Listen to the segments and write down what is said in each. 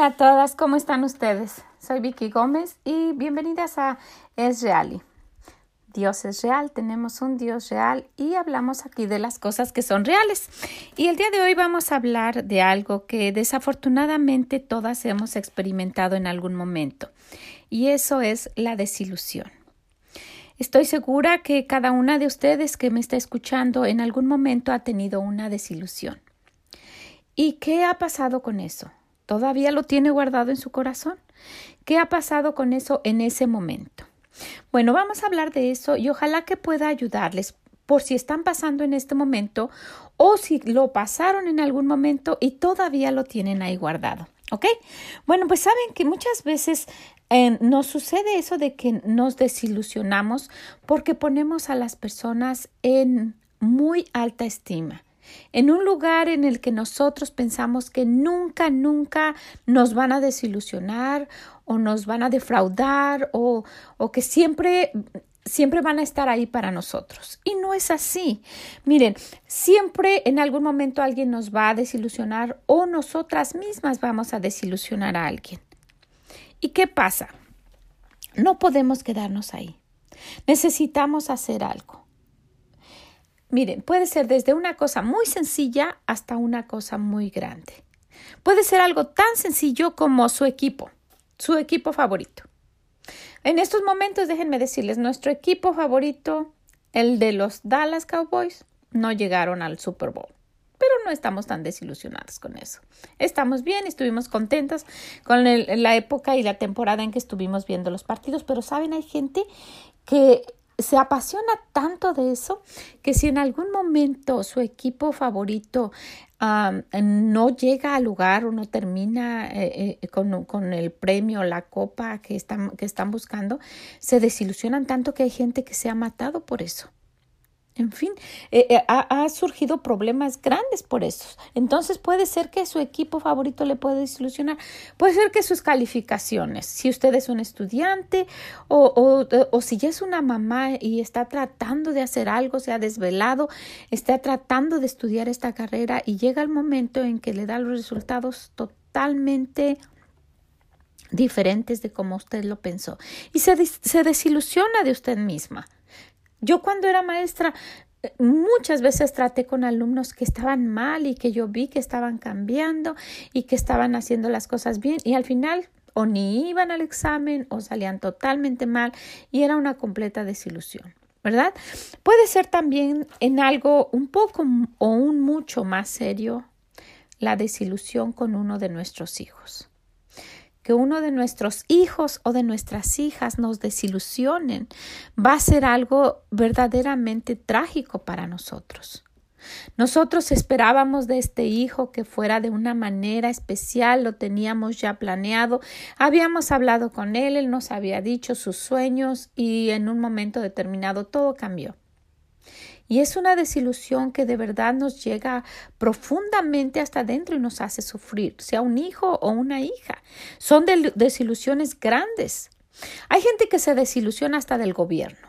Hola a todas, ¿cómo están ustedes? Soy Vicky Gómez y bienvenidas a Es Real. Dios es real, tenemos un Dios real y hablamos aquí de las cosas que son reales. Y el día de hoy vamos a hablar de algo que desafortunadamente todas hemos experimentado en algún momento y eso es la desilusión. Estoy segura que cada una de ustedes que me está escuchando en algún momento ha tenido una desilusión. ¿Y qué ha pasado con eso? ¿Todavía lo tiene guardado en su corazón? ¿Qué ha pasado con eso en ese momento? Bueno, vamos a hablar de eso y ojalá que pueda ayudarles por si están pasando en este momento o si lo pasaron en algún momento y todavía lo tienen ahí guardado. ¿Ok? Bueno, pues saben que muchas veces eh, nos sucede eso de que nos desilusionamos porque ponemos a las personas en muy alta estima en un lugar en el que nosotros pensamos que nunca, nunca nos van a desilusionar o nos van a defraudar o, o que siempre siempre van a estar ahí para nosotros. Y no es así. Miren, siempre en algún momento alguien nos va a desilusionar o nosotras mismas vamos a desilusionar a alguien. ¿Y qué pasa? No podemos quedarnos ahí. Necesitamos hacer algo. Miren, puede ser desde una cosa muy sencilla hasta una cosa muy grande. Puede ser algo tan sencillo como su equipo, su equipo favorito. En estos momentos, déjenme decirles, nuestro equipo favorito, el de los Dallas Cowboys, no llegaron al Super Bowl. Pero no estamos tan desilusionados con eso. Estamos bien, estuvimos contentos con la época y la temporada en que estuvimos viendo los partidos, pero saben, hay gente que se apasiona tanto de eso que si en algún momento su equipo favorito no llega al lugar o no termina eh, eh, con, con, el premio, la copa que están, que están buscando, se desilusionan tanto que hay gente que se ha matado por eso. En fin, eh, eh, ha, surgido problemas grandes por eso. Entonces puede ser que su equipo favorito le puede desilusionar. Puede ser que sus calificaciones, si usted es un estudiante o, o, o si ya es una mamá y está tratando de hacer algo, se ha desvelado, está tratando de estudiar esta carrera y llega el momento en que le da los resultados totalmente diferentes de como usted lo pensó y se, se desilusiona de usted misma. Yo cuando era maestra muchas veces traté con alumnos que estaban mal y que yo vi que estaban cambiando y que estaban haciendo las cosas bien y al final o ni iban al examen o salían totalmente mal y era una completa desilusión. ¿Verdad? Puede ser también en algo un poco o un mucho más serio la desilusión con uno de nuestros hijos que uno de nuestros hijos o de nuestras hijas nos desilusionen va a ser algo verdaderamente trágico para nosotros. Nosotros esperábamos de este hijo que fuera de una manera especial, lo teníamos ya planeado, habíamos hablado con él, él nos había dicho sus sueños y en un momento determinado todo cambió. Y es una desilusión que de verdad nos llega profundamente hasta adentro y nos hace sufrir, sea un hijo o una hija. Son desilusiones grandes. Hay gente que se desilusiona hasta del gobierno.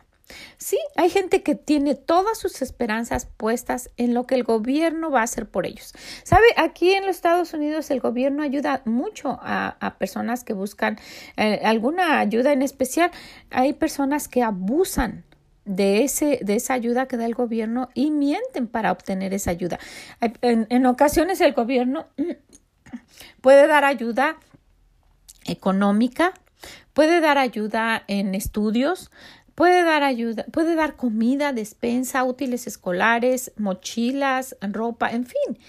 Sí, hay gente que tiene todas sus esperanzas puestas en lo que el gobierno va a hacer por ellos. Sabe, aquí en los Estados Unidos el gobierno ayuda mucho a, personas que buscan eh, alguna ayuda en especial. Hay personas que abusan de, ese, de esa ayuda que da el gobierno y mienten para obtener esa ayuda. En, en ocasiones el gobierno puede dar ayuda económica, puede dar ayuda en estudios, puede dar ayuda, puede dar comida, despensa, útiles escolares, mochilas, ropa, en fin.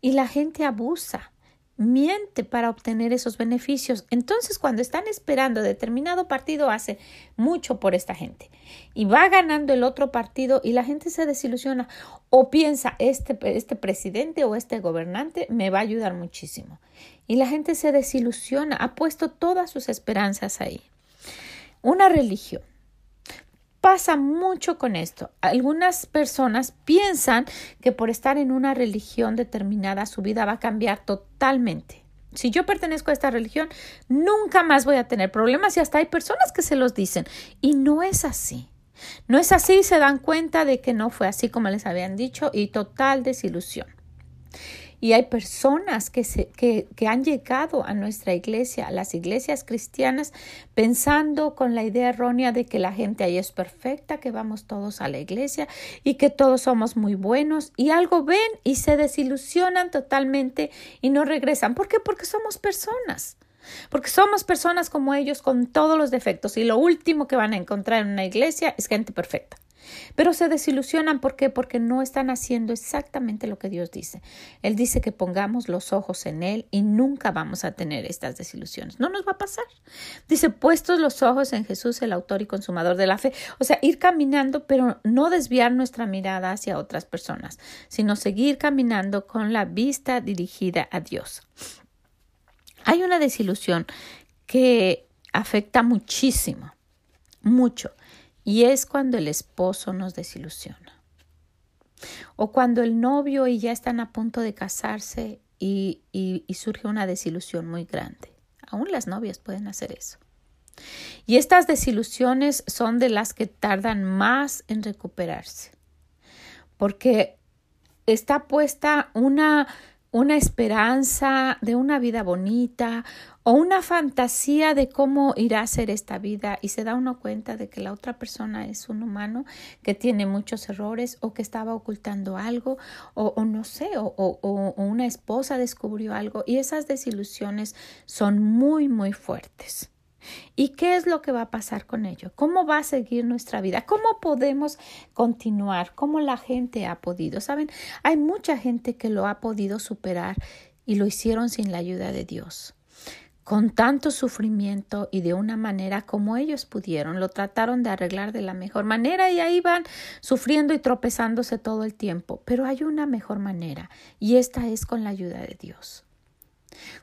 Y la gente abusa miente para obtener esos beneficios. Entonces, cuando están esperando determinado partido, hace mucho por esta gente y va ganando el otro partido y la gente se desilusiona o piensa, este, este presidente o este gobernante me va a ayudar muchísimo. Y la gente se desilusiona, ha puesto todas sus esperanzas ahí. Una religión pasa mucho con esto. Algunas personas piensan que por estar en una religión determinada su vida va a cambiar totalmente. Si yo pertenezco a esta religión, nunca más voy a tener problemas y hasta hay personas que se los dicen. Y no es así. No es así se dan cuenta de que no fue así como les habían dicho y total desilusión. Y hay personas que, se, que, que han llegado a nuestra iglesia, a las iglesias cristianas, pensando con la idea errónea de que la gente ahí es perfecta, que vamos todos a la iglesia y que todos somos muy buenos y algo ven y se desilusionan totalmente y no regresan. ¿Por qué? Porque somos personas. Porque somos personas como ellos con todos los defectos y lo último que van a encontrar en una iglesia es gente perfecta. Pero se desilusionan, ¿por qué? Porque no están haciendo exactamente lo que Dios dice. Él dice que pongamos los ojos en Él y nunca vamos a tener estas desilusiones. No nos va a pasar. Dice, puestos los ojos en Jesús, el autor y consumador de la fe. O sea, ir caminando, pero no desviar nuestra mirada hacia otras personas, sino seguir caminando con la vista dirigida a Dios. Hay una desilusión que afecta muchísimo, mucho, y es cuando el esposo nos desilusiona. O cuando el novio y ya están a punto de casarse y, surge una desilusión muy grande. Aún las novias pueden hacer eso. Y estas desilusiones son de las que tardan más en recuperarse, porque está puesta una una esperanza de una vida bonita o una fantasía de cómo irá a ser esta vida y se da uno cuenta de que la otra persona es un humano que tiene muchos errores o que estaba ocultando algo o, no sé, o, o una esposa descubrió algo y esas desilusiones son muy, muy fuertes. ¿Y qué es lo que va a pasar con ello? ¿Cómo va a seguir nuestra vida? ¿Cómo podemos continuar? ¿Cómo la gente ha podido? Saben, hay mucha gente que lo ha podido superar y lo hicieron sin la ayuda de Dios. Con tanto sufrimiento y de una manera como ellos pudieron, lo trataron de arreglar de la mejor manera y ahí van sufriendo y tropezándose todo el tiempo. Pero hay una mejor manera y esta es con la ayuda de Dios.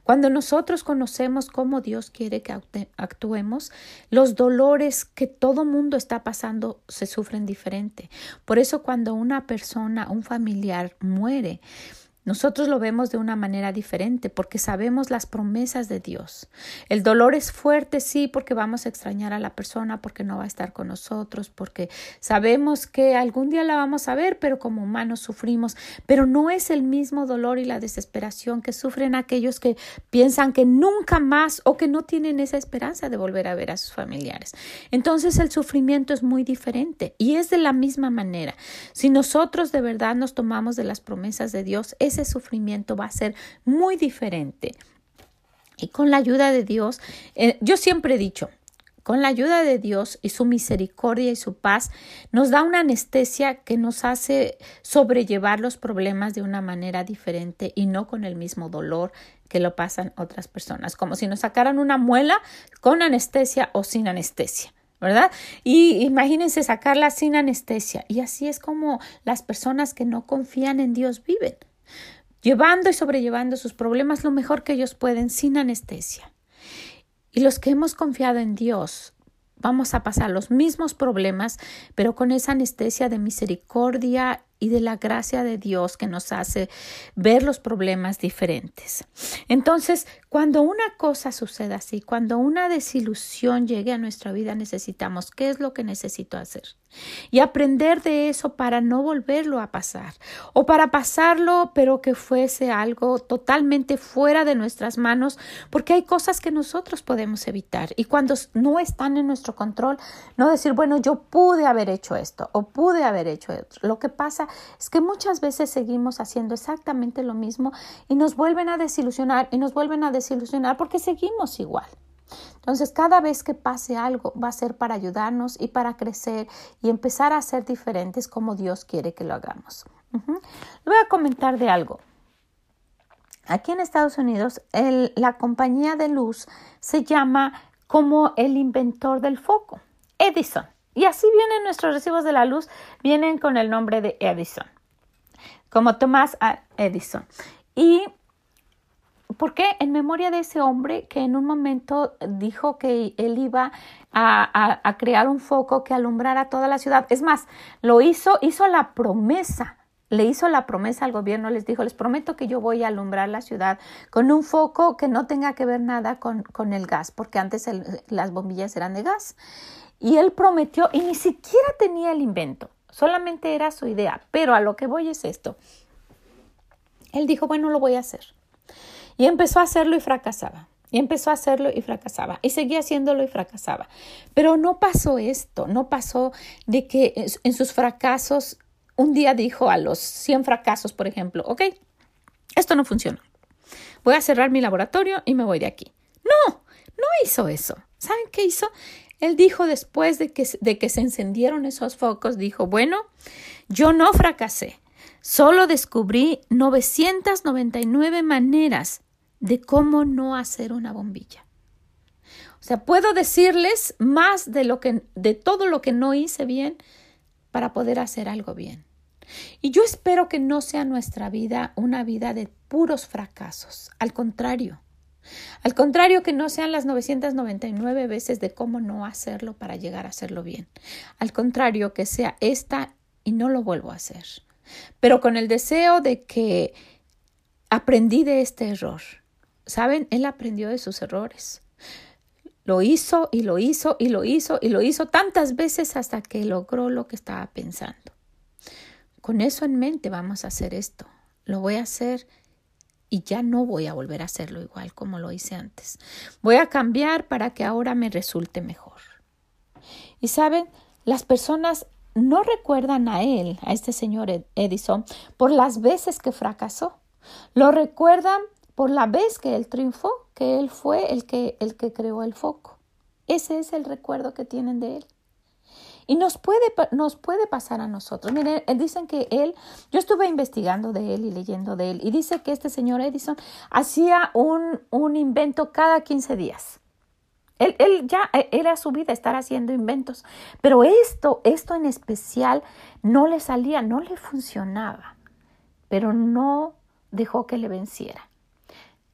Cuando nosotros conocemos cómo Dios quiere que actuemos, los dolores que todo mundo está pasando se sufren diferente. Por eso cuando una persona, un familiar muere, nosotros lo vemos de una manera diferente porque sabemos las promesas de Dios. El dolor es fuerte, sí, porque vamos a extrañar a la persona, porque no va a estar con nosotros, porque sabemos que algún día la vamos a ver, pero como humanos sufrimos. Pero no es el mismo dolor y la desesperación que sufren aquellos que piensan que nunca más o que no tienen esa esperanza de volver a ver a sus familiares. Entonces el sufrimiento es muy diferente y es de la misma manera. Si nosotros de verdad nos tomamos de las promesas de Dios, ese sufrimiento va a ser muy diferente. Y con la ayuda de Dios, eh, yo siempre he dicho, con la ayuda de Dios y su misericordia y su paz, nos da una anestesia que nos hace sobrellevar los problemas de una manera diferente y no con el mismo dolor que lo pasan otras personas, como si nos sacaran una muela con anestesia o sin anestesia. ¿verdad? Y imagínense sacarla sin anestesia. Y así es como las personas que no confían en Dios viven llevando y sobrellevando sus problemas lo mejor que ellos pueden sin anestesia. Y los que hemos confiado en Dios, vamos a pasar los mismos problemas, pero con esa anestesia de misericordia y de la gracia de Dios que nos hace ver los problemas diferentes. Entonces, cuando una cosa suceda así, cuando una desilusión llegue a nuestra vida, necesitamos, ¿qué es lo que necesito hacer? Y aprender de eso para no volverlo a pasar o para pasarlo pero que fuese algo totalmente fuera de nuestras manos porque hay cosas que nosotros podemos evitar y cuando no están en nuestro control, no decir, bueno, yo pude haber hecho esto o pude haber hecho esto. Lo que pasa es que muchas veces seguimos haciendo exactamente lo mismo y nos vuelven a desilusionar y nos vuelven a desilusionar porque seguimos igual. Entonces, cada vez que pase algo va a ser para ayudarnos y para crecer y empezar a ser diferentes como Dios quiere que lo hagamos. voy a comentar de algo. Aquí en Estados Unidos, la compañía de luz se llama como el inventor del foco, Edison. Y así vienen nuestros recibos de la luz, vienen con el nombre de Edison, como Thomas Edison. Y ¿por qué? En memoria de ese hombre que en un momento dijo que él iba a, a, crear un foco que alumbrara toda la ciudad. Es más, lo hizo, hizo la promesa le hizo la promesa al gobierno, les dijo, les prometo que yo voy a alumbrar la ciudad con un foco que no tenga que ver nada con, con el gas, porque antes las bombillas eran de gas. Y él prometió y ni siquiera tenía el invento, solamente era su idea. Pero a lo que voy es esto. Él dijo, bueno, lo voy a hacer. Y empezó a hacerlo y fracasaba. Y empezó a hacerlo y fracasaba. Y seguía haciéndolo y fracasaba. Pero no pasó esto, no pasó de que en sus fracasos, un día dijo a los 100 fracasos, por ejemplo, ok, esto no funciona. Voy a cerrar mi laboratorio y me voy de aquí. No, no hizo eso. ¿Saben qué hizo? Él dijo después de que, de que se encendieron esos focos, dijo, bueno, yo no fracasé, solo descubrí 999 maneras de cómo no hacer una bombilla. O sea, puedo decirles más de lo que de todo lo que no hice bien para poder hacer algo bien. Y yo espero que no sea nuestra vida una vida de puros fracasos, al contrario. Al contrario que no sean las 999 veces de cómo no hacerlo para llegar a hacerlo bien. Al contrario que sea esta y no lo vuelvo a hacer. Pero con el deseo de que aprendí de este error Saben, él aprendió de sus errores. Lo hizo y lo hizo y lo hizo y lo hizo tantas veces hasta que logró lo que estaba pensando. Con eso en mente vamos a hacer esto. Lo voy a hacer y ya no voy a volver a hacerlo igual como lo hice antes. Voy a cambiar para que ahora me resulte mejor. Y saben, las personas no recuerdan a él, a este señor Edison, por las veces que fracasó. Lo recuerdan por la vez que él triunfó, él fue el que, el que creó el foco. Ese es el recuerdo que tienen de él. Y nos puede, nos puede pasar a nosotros. Miren, eh, dicen que él, yo estuve investigando de él y leyendo de él, y dice que este señor Edison hacía un, un invento cada 15 días. Él, él, ya eh, era su vida estar haciendo inventos, pero esto, esto en especial no le salía, no le funcionaba, pero no dejó que le venciera.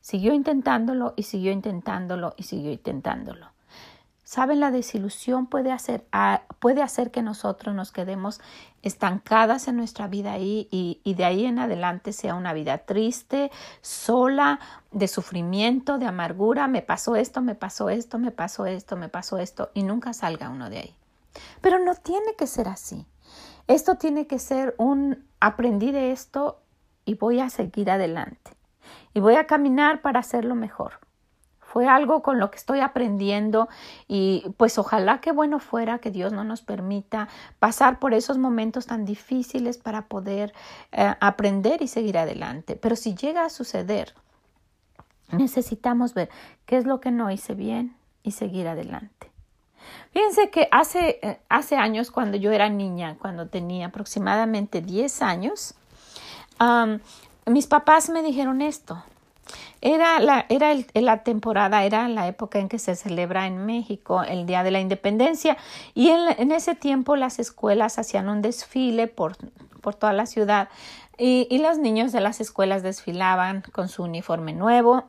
Siguió intentándolo y siguió intentándolo y siguió intentándolo. Saben, la desilusión puede hacer, puede hacer que nosotros nos quedemos estancadas en nuestra vida ahí y, y de ahí en adelante sea una vida triste, sola, de sufrimiento, de amargura. Me pasó esto, me pasó esto, me pasó esto, me pasó esto y nunca salga uno de ahí. Pero no tiene que ser así. Esto tiene que ser un aprendí de esto y voy a seguir adelante y voy a caminar para hacerlo mejor. Fue algo con lo que estoy aprendiendo y pues ojalá que bueno fuera que Dios no nos permita pasar por esos momentos tan difíciles para poder eh, aprender y seguir adelante. Pero si llega a suceder, necesitamos ver qué es lo que no hice bien y seguir adelante. Fíjense que hace, eh, hace años, cuando yo era niña, cuando tenía aproximadamente 10 años, mis papás me dijeron esto. Era, la, temporada, era la época en que se celebra en México el Día de la Independencia y en, ese tiempo las escuelas hacían un desfile por, toda la ciudad y, los niños de las escuelas desfilaban con su uniforme nuevo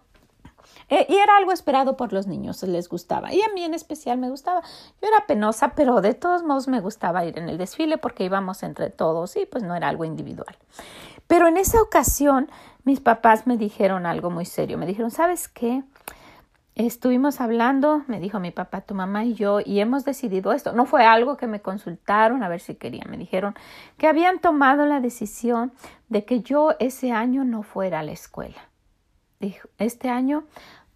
eh, y era algo esperado por los niños, les gustaba. Y a mí en especial me gustaba. Yo era penosa, pero de todos modos me gustaba ir en el desfile porque íbamos entre todos y pues no era algo individual. Pero en esa ocasión mis papás me dijeron algo muy serio. Me dijeron, ¿sabes qué? Estuvimos hablando, me dijo mi papá, tu mamá y yo, y hemos decidido esto. No fue algo que me consultaron a ver si querían. Me dijeron que habían tomado la decisión de que yo ese año no fuera a la escuela. Dijo, este año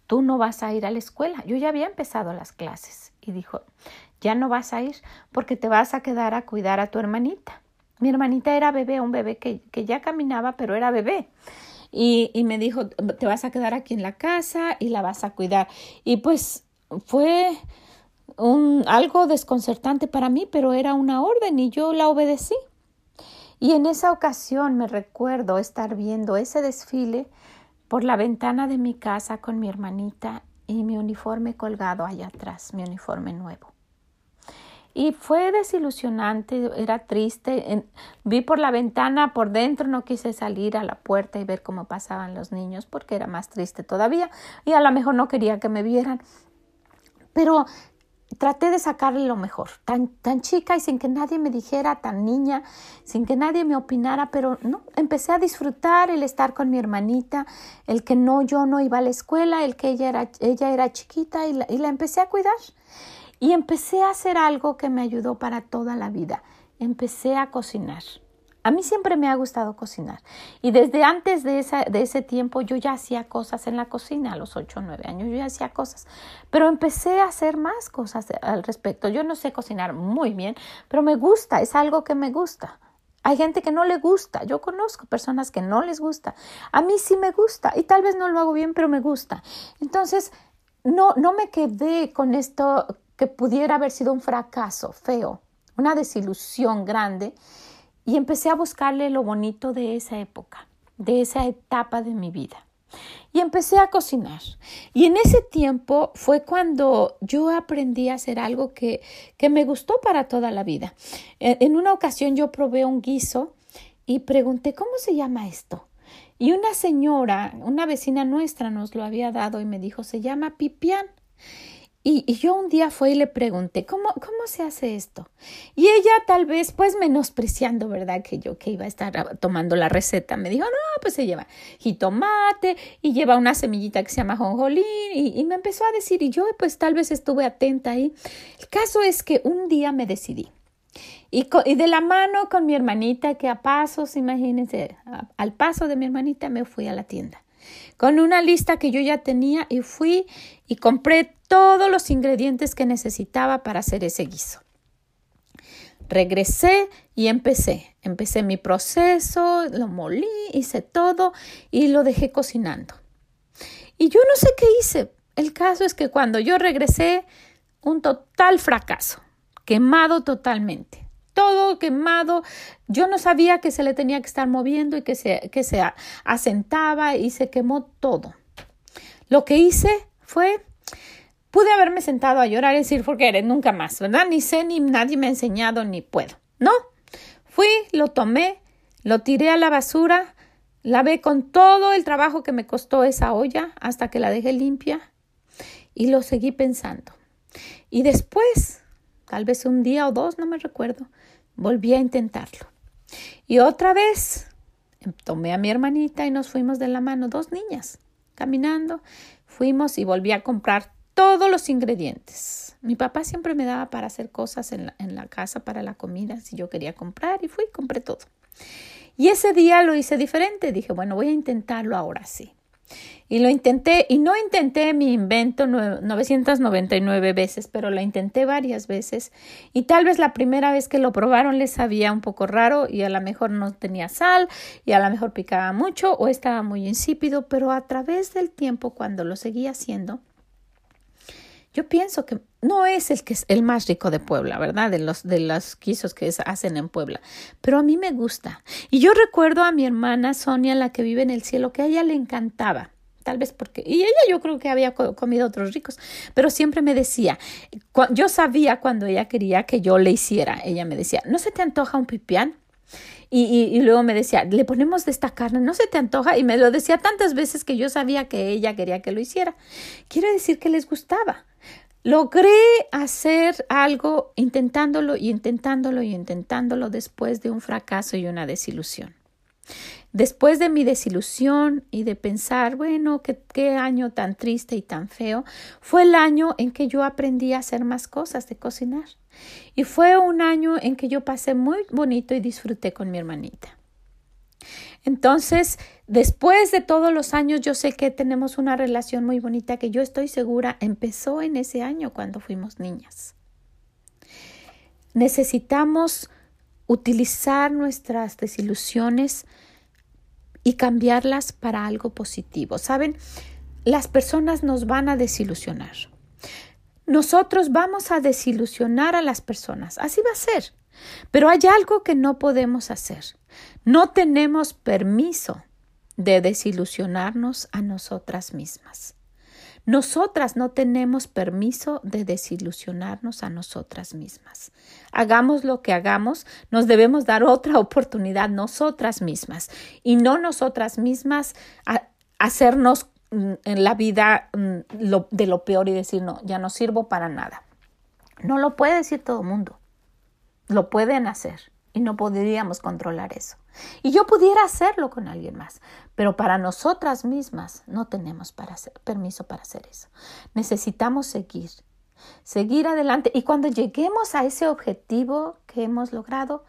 tú no vas a ir a la escuela. Yo ya había empezado las clases y dijo, ya no vas a ir porque te vas a quedar a cuidar a tu hermanita. Mi hermanita era bebé, un bebé que, que ya caminaba, pero era bebé. Y, y, me dijo, te vas a quedar aquí en la casa y la vas a cuidar. Y pues fue un, algo desconcertante para mí, pero era una orden y yo la obedecí. Y en esa ocasión me recuerdo estar viendo ese desfile por la ventana de mi casa con mi hermanita y mi uniforme colgado allá atrás, mi uniforme nuevo. Y fue desilusionante, era triste. vi por la ventana, por dentro no quise salir a la puerta y ver cómo pasaban los niños porque era más triste todavía y a lo mejor no quería que me vieran. Pero traté de sacarle lo mejor, tan, tan chica y sin que nadie me dijera, tan niña, sin que nadie me opinara, pero no, empecé a disfrutar el estar con mi hermanita, el que no, yo no iba a la escuela, el que ella era, ella era chiquita y la, y la empecé a cuidar. Y empecé a hacer algo que me ayudó para toda la vida. Empecé a cocinar. A mí siempre me ha gustado cocinar y desde antes de, esa, de ese tiempo yo ya hacía cosas en la cocina, a los 8 o 9 años yo ya hacía cosas, pero empecé a hacer más cosas al respecto. Yo no sé cocinar muy bien, pero me gusta, es algo que me gusta. Hay gente que no le gusta, yo conozco personas que no les gusta. A mí sí me gusta y tal vez no lo hago bien, pero me gusta. Entonces, no, no me quedé con esto pudiera haber sido un fracaso feo, una desilusión grande y empecé a buscarle lo bonito de esa época, de esa etapa de mi vida. Y empecé a cocinar. Y en ese tiempo fue cuando yo aprendí a hacer algo que, que me gustó para toda la vida. En una ocasión yo probé un guiso y pregunté, ¿cómo se llama esto? Y una señora, una vecina nuestra nos lo había dado y me dijo, se llama pipián. Y, yo un día fui y le pregunté, ¿cómo, ¿cómo se hace esto? Y ella tal vez, pues menospreciando, ¿verdad? Que yo que iba a estar tomando la receta, me dijo, no, pues se lleva jitomate y lleva una semillita que se llama jonjolín y, me empezó a decir, y yo pues tal vez estuve atenta ahí. El caso es que un día me decidí. Y, y, de la mano con mi hermanita, que a pasos, imagínense, al paso de mi hermanita me fui a la tienda con una lista que yo ya tenía y fui y compré todos los ingredientes que necesitaba para hacer ese guiso. Regresé y empecé. Empecé mi proceso, lo molí, hice todo y lo dejé cocinando. Y yo no sé qué hice. El caso es que cuando yo regresé, un total fracaso, quemado totalmente todo quemado. Yo no sabía que se le tenía que estar moviendo y que se, que se asentaba y se quemó todo. Lo que hice fue, pude haberme sentado a llorar y decir, porque nunca más, ¿verdad? Ni sé, ni nadie me ha enseñado, ni puedo. No, fui, lo tomé, lo tiré a la basura, lavé con todo el trabajo que me costó esa olla hasta que la dejé limpia y lo seguí pensando. Y después tal vez un día o dos, no me recuerdo, volví a intentarlo. Y otra vez tomé a mi hermanita y nos fuimos de la mano, dos niñas, caminando, fuimos y volví a comprar todos los ingredientes. Mi papá siempre me daba para hacer cosas en la, casa para la comida, si yo quería comprar, y fui y compré todo. Y ese día lo hice diferente, dije, bueno, voy a intentarlo ahora sí. Y lo intenté, y no intenté mi invento 999 veces, pero lo intenté varias veces. Y tal vez la primera vez que lo probaron les sabía un poco raro y a lo mejor no tenía sal y a lo mejor picaba mucho o estaba muy insípido, pero a través del tiempo cuando lo seguía haciendo, yo pienso que no es el que es el más rico de Puebla, ¿verdad? De los de los quisos que hacen en Puebla, pero a mí me gusta. Y yo recuerdo a mi hermana Sonia, la que vive en el cielo, que a ella le encantaba. Tal vez porque, y ella yo creo que había comido otros ricos, pero siempre me decía, yo sabía cuando ella quería que yo le hiciera, ella me decía, ¿no se te antoja un pipián? Y, y, y, luego me decía, le ponemos de esta carne, ¿no se te antoja? Y me lo decía tantas veces que yo sabía que ella quería que lo hiciera. Quiere decir que les gustaba. Logré hacer algo intentándolo y intentándolo y intentándolo después de un fracaso y una desilusión. Después de mi desilusión y de pensar, bueno, qué, qué, año tan triste y tan feo, fue el año en que yo aprendí a hacer más cosas de cocinar. Y fue un año en que yo pasé muy bonito y disfruté con mi hermanita. Entonces, después de todos los años, yo sé que tenemos una relación muy bonita que yo estoy segura empezó en ese año cuando fuimos niñas. Necesitamos utilizar nuestras desilusiones y cambiarlas para algo positivo. Saben, las personas nos van a desilusionar. Nosotros vamos a desilusionar a las personas. Así va a ser. Pero hay algo que no podemos hacer. No tenemos permiso de desilusionarnos a nosotras mismas. Nosotras no tenemos permiso de desilusionarnos a nosotras mismas. Hagamos lo que hagamos, nos debemos dar otra oportunidad nosotras mismas y no nosotras mismas hacernos mm, en la vida mm, de lo peor y decir, no, ya no sirvo para nada. No lo puede decir todo el mundo. Lo pueden hacer y no podríamos controlar eso. Y yo pudiera hacerlo con alguien más, pero para nosotras mismas no tenemos para permiso para hacer eso. Necesitamos seguir, seguir adelante y cuando lleguemos a ese objetivo que hemos logrado,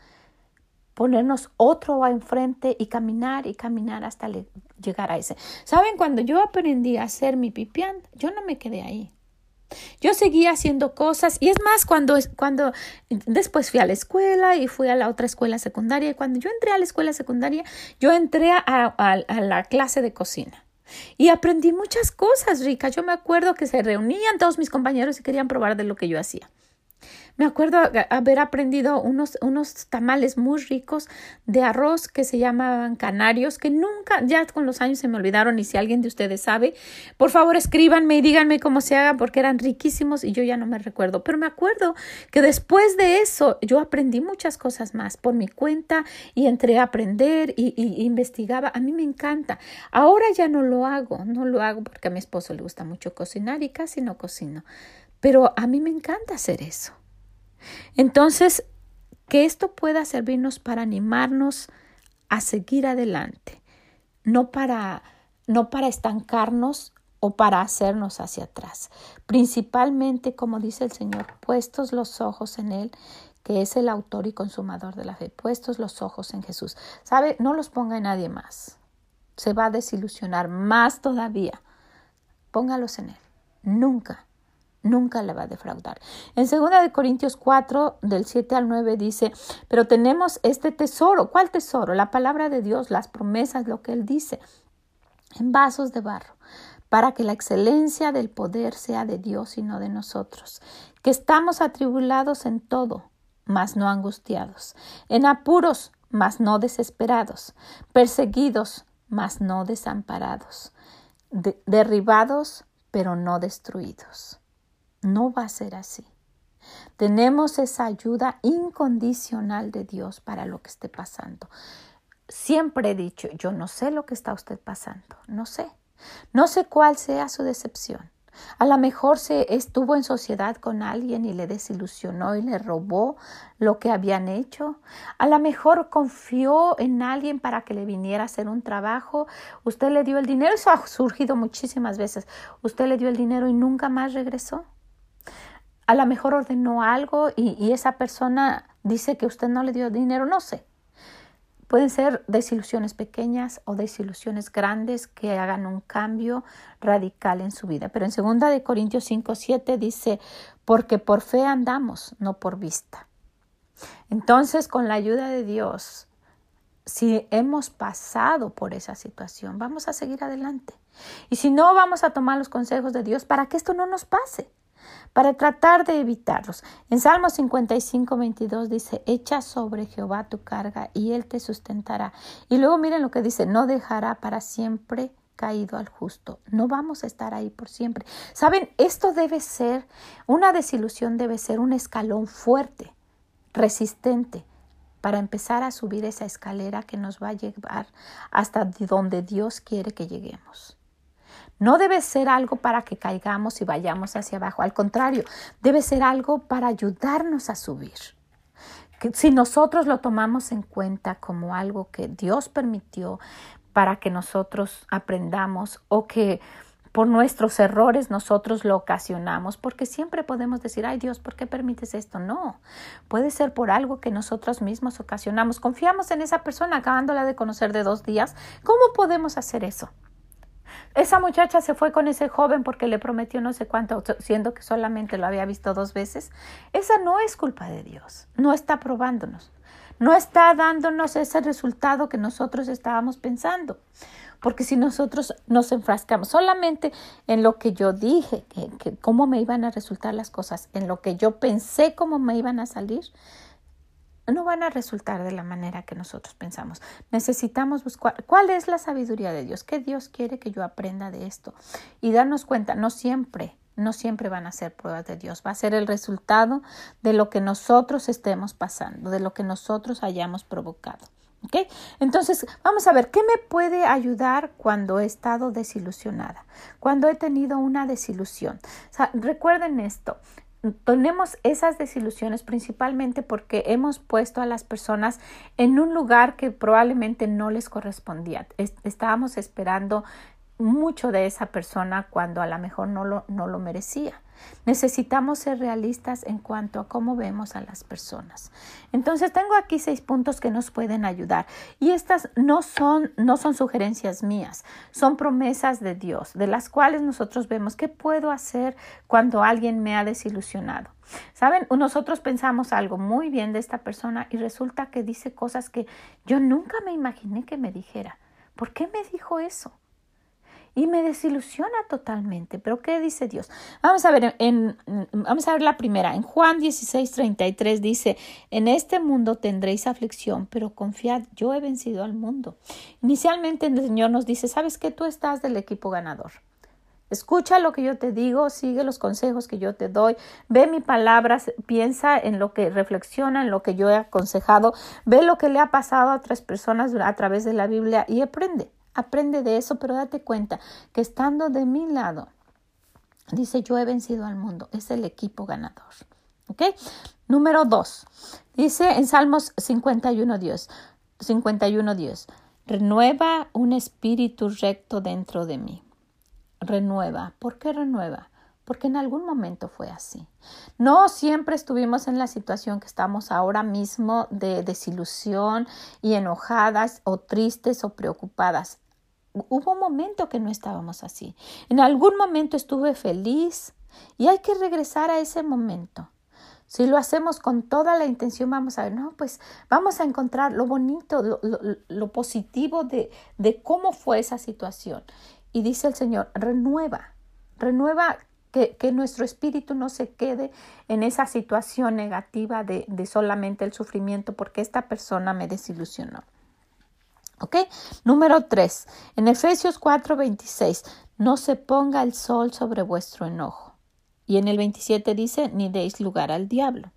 ponernos otro enfrente y caminar y caminar hasta llegar a ese. ¿Saben? Cuando yo aprendí a hacer mi pipián, yo no me quedé ahí. Yo seguía haciendo cosas y es más, cuando, cuando después fui a la escuela y fui a la otra escuela secundaria y cuando yo entré a la escuela secundaria, yo entré a, a la clase de cocina. Y aprendí muchas cosas ricas. Yo me acuerdo que se reunían todos mis compañeros y querían probar de lo que yo hacía. Me acuerdo haber aprendido unos, unos tamales muy ricos de arroz que se llamaban canarios, que nunca, ya con los años se me olvidaron y si alguien de ustedes sabe, por favor escríbanme y díganme cómo se hagan porque eran riquísimos y yo ya no me recuerdo. Pero me acuerdo que después de eso yo aprendí muchas cosas más por mi cuenta y entré a aprender y, y investigaba. A mí me encanta. Ahora ya no lo hago, no lo hago porque a mi esposo le gusta mucho cocinar y casi no cocino. Pero a mí me encanta hacer eso. Entonces, que esto pueda servirnos para animarnos a seguir adelante, no para, no para estancarnos o para hacernos hacia atrás. Principalmente, como dice el Señor, puestos los ojos en Él, que es el autor y consumador de la fe, puestos los ojos en Jesús. ¿Sabe? No los ponga en nadie más. Se va a desilusionar más todavía. Póngalos en Él. Nunca nunca le va a defraudar. En 2 de Corintios 4 del 7 al 9 dice, "Pero tenemos este tesoro, ¿cuál tesoro? La palabra de Dios, las promesas, lo que él dice, en vasos de barro, para que la excelencia del poder sea de Dios y no de nosotros, que estamos atribulados en todo, mas no angustiados, en apuros, mas no desesperados, perseguidos, mas no desamparados, derribados, pero no destruidos. No va a ser así. Tenemos esa ayuda incondicional de Dios para lo que esté pasando. Siempre he dicho, yo no sé lo que está usted pasando, no sé. No sé cuál sea su decepción. A lo mejor se estuvo en sociedad con alguien y le desilusionó y le robó lo que habían hecho. A lo mejor confió en alguien para que le viniera a hacer un trabajo. Usted le dio el dinero, eso ha surgido muchísimas veces. Usted le dio el dinero y nunca más regresó a lo mejor ordenó algo y, esa persona dice que usted no le dio dinero, no sé. Pueden ser desilusiones pequeñas o desilusiones grandes que hagan un cambio radical en su vida. Pero en 2 de Corintios 5, 7 dice, porque por fe andamos, no por vista. Entonces, con la ayuda de Dios, si hemos pasado por esa situación, vamos a seguir adelante. Y si no, vamos a tomar los consejos de Dios para que esto no nos pase para tratar de evitarlos. En Salmo 55, 22 dice, echa sobre Jehová tu carga y él te sustentará. Y luego miren lo que dice, no dejará para siempre caído al justo. No vamos a estar ahí por siempre. Saben, esto debe ser, una desilusión debe ser un escalón fuerte, resistente, para empezar a subir esa escalera que nos va a llevar hasta donde Dios quiere que lleguemos. No debe ser algo para que caigamos y vayamos hacia abajo. Al contrario, debe ser algo para ayudarnos a subir. Si nosotros lo tomamos en cuenta como algo que Dios permitió para que nosotros aprendamos o que por nuestros errores nosotros lo ocasionamos, porque siempre podemos decir, ay Dios, ¿por qué permites esto? No, puede ser por algo que nosotros mismos ocasionamos. Confiamos en esa persona acabándola de conocer de dos días. ¿Cómo podemos hacer eso? Esa muchacha se fue con ese joven porque le prometió no sé cuánto, siendo que solamente lo había visto dos veces. Esa no es culpa de Dios, no está probándonos, no está dándonos ese resultado que nosotros estábamos pensando. Porque si nosotros nos enfrascamos solamente en lo que yo dije, que, cómo me iban a resultar las cosas, en lo que yo pensé cómo me iban a salir, no van a resultar de la manera que nosotros pensamos. Necesitamos buscar cuál es la sabiduría de Dios, qué Dios quiere que yo aprenda de esto y darnos cuenta, no siempre, no siempre van a ser pruebas de Dios, va a ser el resultado de lo que nosotros estemos pasando, de lo que nosotros hayamos provocado. ¿Okay? Entonces, vamos a ver, ¿qué me puede ayudar cuando he estado desilusionada? Cuando he tenido una desilusión. recuerden esto, tenemos esas desilusiones principalmente porque hemos puesto a las personas en un lugar que probablemente no les correspondía. Estábamos esperando mucho de esa persona cuando a lo mejor no lo, no lo merecía. Necesitamos ser realistas en cuanto a cómo vemos a las personas. Entonces tengo aquí seis puntos que nos pueden ayudar y estas no son no son sugerencias mías, son promesas de Dios, de las cuales nosotros vemos qué puedo hacer cuando alguien me ha desilusionado. Saben, nosotros pensamos algo muy bien de esta persona y resulta que dice cosas que yo nunca me imaginé que me dijera. ¿Por qué me dijo eso? Y me desilusiona totalmente. Pero ¿qué dice Dios? Vamos a ver, en, vamos a ver la primera. En Juan 16, 33 dice, en este mundo tendréis aflicción, pero confiad, yo he vencido al mundo. Inicialmente el Señor nos dice, ¿sabes que Tú estás del equipo ganador. Escucha lo que yo te digo, sigue los consejos que yo te doy, ve mi palabra, piensa en lo que reflexiona, en lo que yo he aconsejado, ve lo que le ha pasado a otras personas a través de la Biblia y aprende. Aprende de eso, pero date cuenta que estando de mi lado, dice yo he vencido al mundo, es el equipo ganador. ¿Ok? Número dos, dice en Salmos 51 Dios, 51 Dios, renueva un espíritu recto dentro de mí. Renueva. ¿Por qué renueva? porque en algún momento fue así. No siempre estuvimos en la situación que estamos ahora mismo de desilusión y enojadas o tristes o preocupadas hubo un momento que no estábamos así. En algún momento estuve feliz y hay que regresar a ese momento. Si lo hacemos con toda la intención, vamos a ver, no, pues vamos a encontrar lo bonito, lo, positivo de, cómo fue esa situación. Y dice el Señor, renueva, renueva que, nuestro espíritu no se quede en esa situación negativa de solamente el sufrimiento porque esta persona me desilusionó. Número 3. En Efesios 4:26, no se ponga el sol sobre vuestro enojo. Y en el 27 dice, ni deis lugar al diablo.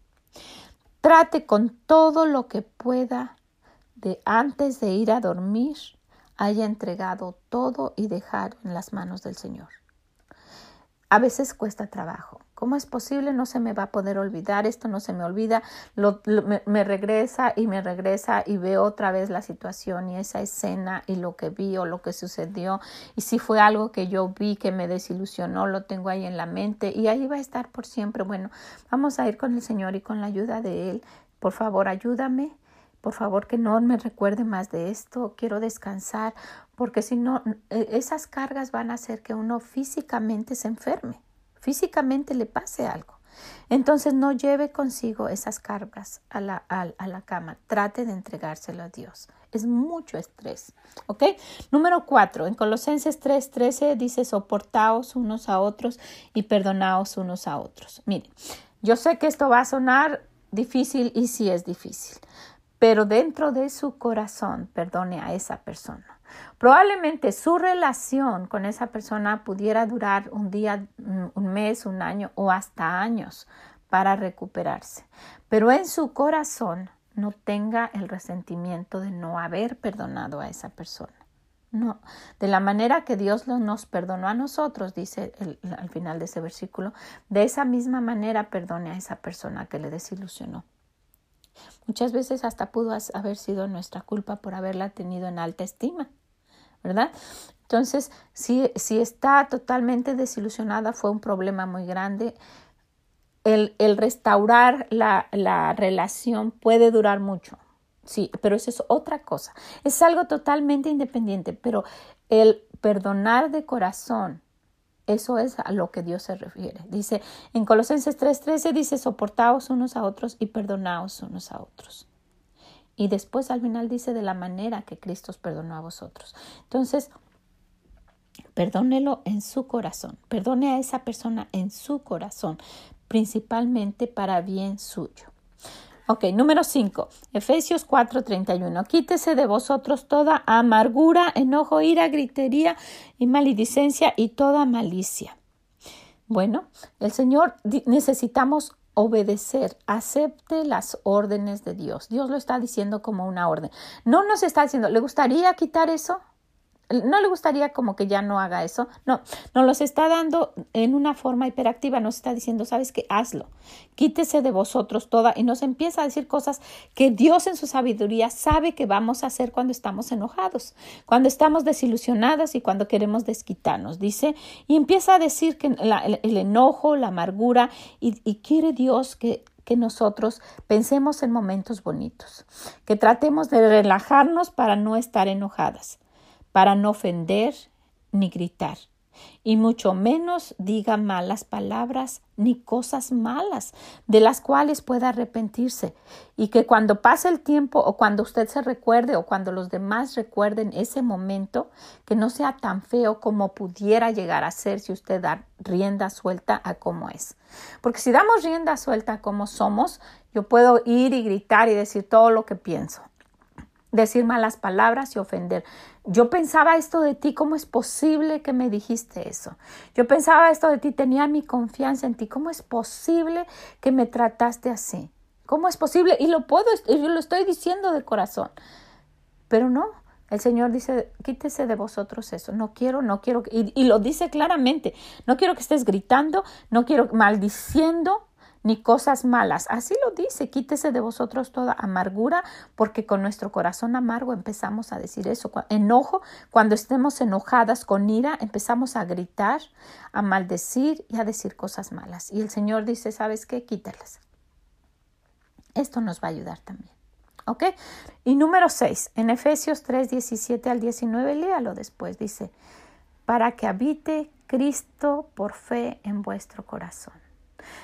Trate con todo lo que pueda de antes de ir a dormir, haya entregado todo y dejar en las manos del Señor. A veces cuesta trabajo. ¿Cómo es posible? No se me va a poder olvidar, esto no se me olvida, me, regresa y me regresa y veo otra vez la situación y esa escena y lo que vi o lo que sucedió y si fue algo que yo vi que me desilusionó, lo tengo ahí en la mente y ahí va a estar por siempre. Bueno, vamos a ir con el Señor y con la ayuda de Él. Por favor, ayúdame. Por favor, que no me recuerde más de esto. Quiero descansar porque si no, e, esas cargas van a hacer que uno físicamente se enferme físicamente le pase algo. Entonces no lleve consigo esas cargas a la, a, la cama. Trate de entregárselo a Dios. Es mucho estrés. ¿Ok? Número cuatro. En Colosenses 3:13 dice soportaos unos a otros y perdonaos unos a otros. Mire, yo sé que esto va a sonar difícil y sí es difícil, pero dentro de su corazón perdone a esa persona. Probablemente su relación con esa persona pudiera durar un día, mm, un mes, un año o hasta años para recuperarse. Pero en su corazón no tenga el resentimiento de no haber perdonado a esa persona. No, de la manera que Dios nos perdonó a nosotros, dice al final de ese versículo, de esa misma manera perdone a esa persona que le desilusionó. Muchas veces hasta pudo haber sido nuestra culpa por haberla tenido en alta estima. ¿verdad? Entonces, si, si está totalmente desilusionada, fue un problema muy grande. El, el restaurar la, la relación puede durar mucho, sí, pero eso es otra cosa. Es algo totalmente independiente, pero el perdonar de corazón, eso es a lo que Dios se refiere. Dice en Colosenses 3:13 dice, soportaos unos a otros y perdonaos unos a otros. Y después al final dice de la manera que Cristo os perdonó a vosotros. Entonces, perdónelo en su corazón, perdone a esa persona en su corazón, principalmente para bien suyo. Ok, número 5, Efesios 4:31. Quítese de vosotros toda amargura, enojo, ira, gritería y maledicencia y toda malicia. Bueno, el Señor necesitamos obedecer, acepte las órdenes de Dios. Dios lo está diciendo como una orden. No nos está diciendo, ¿le gustaría quitar eso? No le gustaría como que ya no haga eso. No, nos los está dando en una forma hiperactiva, nos está diciendo, sabes que hazlo, quítese de vosotros toda y nos empieza a decir cosas que Dios en su sabiduría sabe que vamos a hacer cuando estamos enojados, cuando estamos desilusionados y cuando queremos desquitarnos, dice, y empieza a decir que el, enojo, la amargura y, y quiere Dios que que nosotros pensemos en momentos bonitos, que tratemos de relajarnos para no estar enojadas para no ofender ni gritar, y mucho menos diga malas palabras ni cosas malas de las cuales pueda arrepentirse, y que cuando pase el tiempo o cuando usted se recuerde o cuando los demás recuerden ese momento, que no sea tan feo como pudiera llegar a ser si usted da rienda suelta a cómo es. Porque si damos rienda suelta a cómo somos, yo puedo ir y gritar y decir todo lo que pienso decir malas palabras y ofender. Yo pensaba esto de ti, ¿cómo es posible que me dijiste eso? Yo pensaba esto de ti, tenía mi confianza en ti, ¿cómo es posible que me trataste así? ¿Cómo es posible? Y lo puedo, yo lo estoy diciendo de corazón. Pero no, el Señor dice, quítese de vosotros eso. No quiero, no quiero. Y, y, lo dice claramente. No quiero que estés gritando, no quiero maldiciendo, ni cosas malas. Así lo dice, quítese de vosotros toda amargura, porque con nuestro corazón amargo empezamos a decir eso. Enojo, cuando estemos enojadas con ira, empezamos a gritar, a maldecir y a decir cosas malas. Y el Señor dice, ¿sabes qué? Quítalas. Esto nos va a ayudar también. ¿Ok? Y número 6, en Efesios 3, 17 al 19, léalo después, dice, para que habite Cristo por fe en vuestro corazón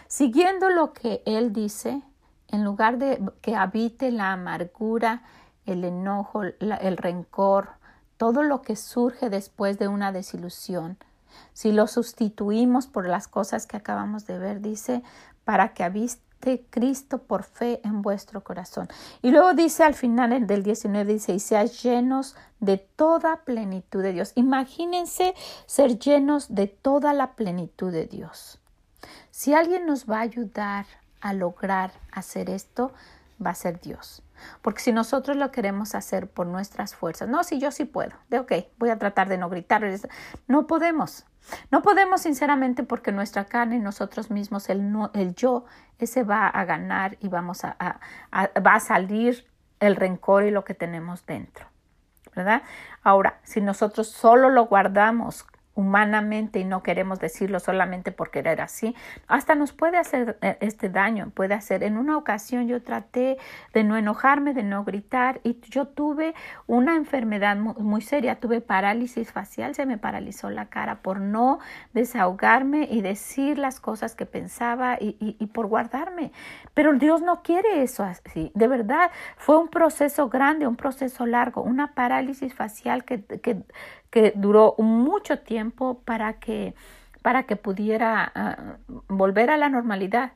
Siguiendo lo que él dice, en lugar de que habite la amargura, el enojo, el rencor, todo lo que surge después de una desilusión, si lo sustituimos por las cosas que acabamos de ver, dice, para que habite Cristo por fe en vuestro corazón. Y luego dice al final del 19, dice, y seáis llenos de toda plenitud de Dios. Imagínense ser llenos de toda la plenitud de Dios. Si alguien nos va a ayudar a lograr hacer esto, va a ser Dios. Porque si nosotros lo queremos hacer por nuestras fuerzas, no, si yo sí puedo, de ok, voy a tratar de no gritar, no podemos. No podemos sinceramente porque nuestra carne, nosotros mismos, el, el yo, ese va a ganar y vamos a, va a salir el rencor y lo que tenemos dentro. ¿Verdad? Ahora, si nosotros solo lo guardamos humanamente y no queremos decirlo solamente por querer así, hasta nos puede hacer eh, este daño, puede hacer. En una ocasión yo traté de no enojarme, de no gritar y yo tuve una enfermedad muy, seria, tuve parálisis facial, se me paralizó la cara por no desahogarme y decir las cosas que pensaba y, y por guardarme. Pero Dios no quiere eso así, de verdad, fue un proceso grande, un proceso largo, una parálisis facial que que duró mucho tiempo para que, para que pudiera ah, volver a la normalidad.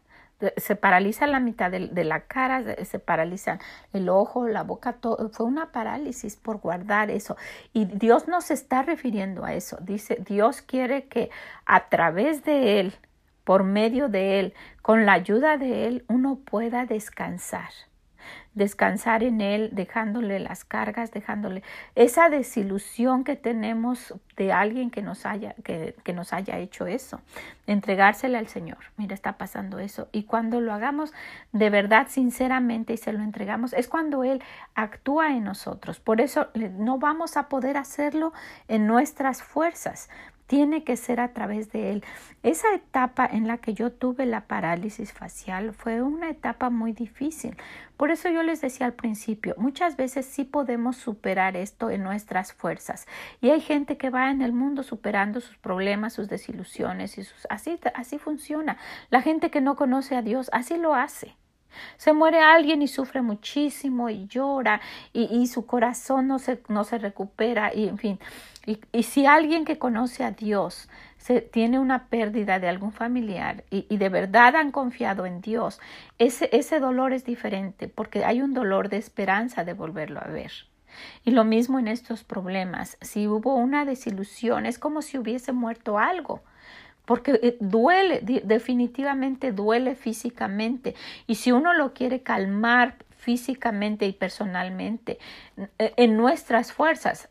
Se paraliza la mitad de, la cara, se paraliza el ojo, la boca, todo. Fue una parálisis por guardar eso. Y Dios nos está refiriendo a eso. Dice, Dios quiere que a través de Él, por medio de Él, con la ayuda de Él, uno pueda descansar descansar en Él, dejándole las cargas, dejándole esa desilusión que tenemos de alguien que nos haya, que, que nos haya hecho eso, entregársela al Señor. Mira, está pasando eso. Y cuando lo hagamos de verdad, sinceramente, y se lo entregamos, es cuando Él actúa en nosotros. Por eso no vamos a poder hacerlo en nuestras fuerzas tiene que ser a través de él. Esa etapa en la que yo tuve la parálisis facial fue una etapa muy difícil. Por eso yo les decía al principio, muchas veces sí podemos superar esto en nuestras fuerzas. Y hay gente que va en el mundo superando sus problemas, sus desilusiones y sus así así funciona. La gente que no conoce a Dios así lo hace. Se muere alguien y sufre muchísimo y llora y, y su corazón no se, no se recupera y en fin. Y, y, si alguien que conoce a Dios se, tiene una pérdida de algún familiar y, y, de verdad han confiado en Dios, ese, ese dolor es diferente porque hay un dolor de esperanza de volverlo a ver. Y lo mismo en estos problemas. Si hubo una desilusión, es como si hubiese muerto algo porque eh, duele, definitivamente duele físicamente. Y si uno lo quiere calmar físicamente y personalmente, eh, en nuestras fuerzas,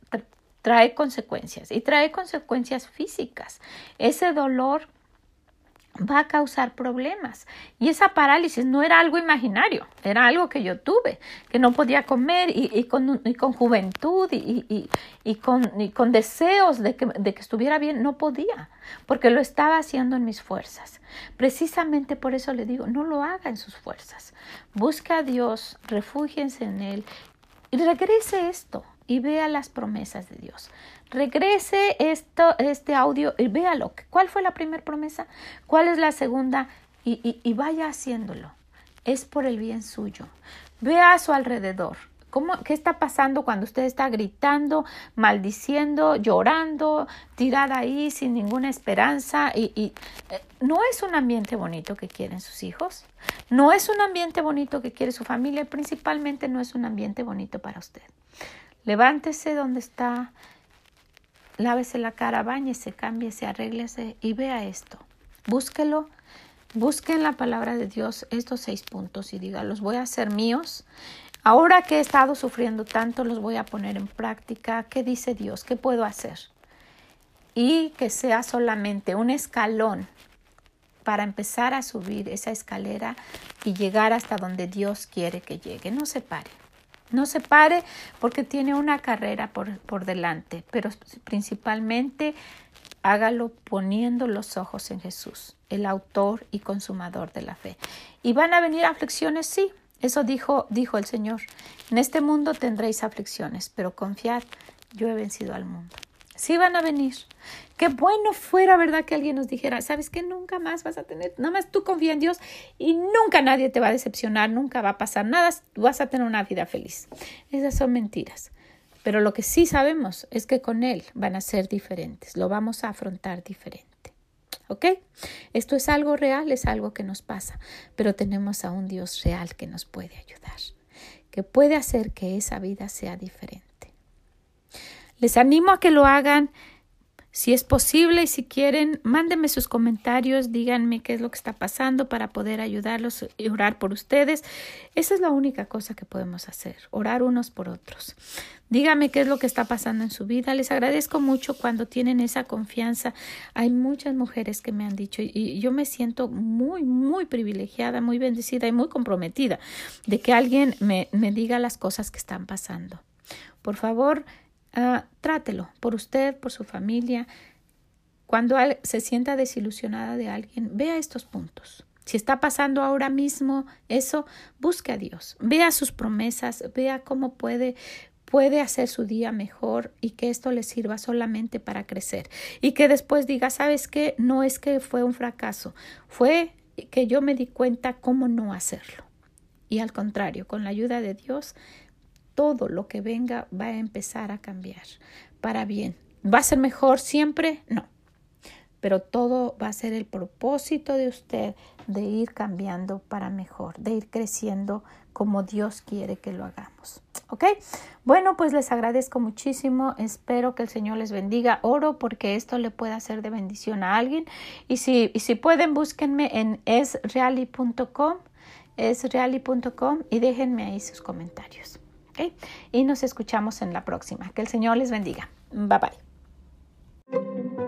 trae consecuencias y trae consecuencias físicas. Ese dolor va a causar problemas. Y esa parálisis no era algo imaginario, era algo que yo tuve, que no podía comer y, con, con, juventud y, con, con, deseos de que, de que estuviera bien, no podía, porque lo estaba haciendo en mis fuerzas. Precisamente por eso le digo, no lo haga en sus fuerzas. Busca a Dios, refúgiense en Él y regrese esto y vea las promesas de Dios. Regrese esto, este audio y véalo. ¿Cuál fue la primera promesa? ¿Cuál es la segunda? Y, vaya haciéndolo. Es por el bien suyo. Vea a su alrededor. ¿Cómo, ¿Qué está pasando cuando usted está gritando, maldiciendo, llorando, tirada ahí sin ninguna esperanza? Y, eh, no es un ambiente bonito que quieren sus hijos, no es un ambiente bonito que quiere su familia, principalmente no es un ambiente bonito para usted. Levántese donde está, lávese la cara, bañese, cámbiese, arréglese y vea esto. Búsquelo, busque en la palabra de Dios estos seis puntos y diga, los voy a hacer míos. Ahora que he estado sufriendo tanto, los voy a poner en práctica. ¿Qué dice Dios? ¿Qué puedo hacer? Y que sea solamente un escalón para empezar a subir esa escalera y llegar hasta donde Dios quiere que llegue. No se pare. No se pare porque tiene una carrera por, por delante, pero principalmente hágalo poniendo los ojos en Jesús, el autor y consumador de la fe. ¿Y van a venir aflicciones? Sí, eso dijo, dijo el Señor. En este mundo tendréis aflicciones, pero confiad, yo he vencido al mundo. Sí van a venir. Qué bueno fuera, ¿verdad? Que alguien nos dijera, sabes que nunca más vas a tener, nada más tú confía en Dios y nunca nadie te va a decepcionar, nunca va a pasar nada, vas a tener una vida feliz. Esas son mentiras. Pero lo que sí sabemos es que con Él van a ser diferentes, lo vamos a afrontar diferente. ¿Ok? Esto es algo real, es algo que nos pasa, pero tenemos a un Dios real que nos puede ayudar, que puede hacer que esa vida sea diferente. Les animo a que lo hagan. Si es posible y si quieren, mándenme sus comentarios, díganme qué es lo que está pasando para poder ayudarlos y orar por ustedes. Esa es la única cosa que podemos hacer, orar unos por otros. Díganme qué es lo que está pasando en su vida. Les agradezco mucho cuando tienen esa confianza. Hay muchas mujeres que me han dicho y yo me siento muy, muy privilegiada, muy bendecida y muy comprometida de que alguien me, me diga las cosas que están pasando. Por favor, Ah, trátelo por usted, por su familia. Cuando se sienta desilusionada de alguien, vea estos puntos. Si está pasando ahora mismo eso, busque a Dios, vea sus promesas, vea cómo puede puede hacer su día mejor y que esto le sirva solamente para crecer y que después diga, ¿sabes qué? No es que fue un fracaso, fue que yo me di cuenta cómo no hacerlo. Y al contrario, con la ayuda de Dios, todo lo que venga va a empezar a cambiar para bien. ¿Va a ser mejor siempre? No. Pero todo va a ser el propósito de usted de ir cambiando para mejor, de ir creciendo como Dios quiere que lo hagamos. ¿Ok? Bueno, pues les agradezco muchísimo. Espero que el Señor les bendiga. Oro porque esto le pueda ser de bendición a alguien. Y si, y si pueden, búsquenme en esreali.com, esreali.com y déjenme ahí sus comentarios. Y nos escuchamos en la próxima. Que el Señor les bendiga. Bye bye.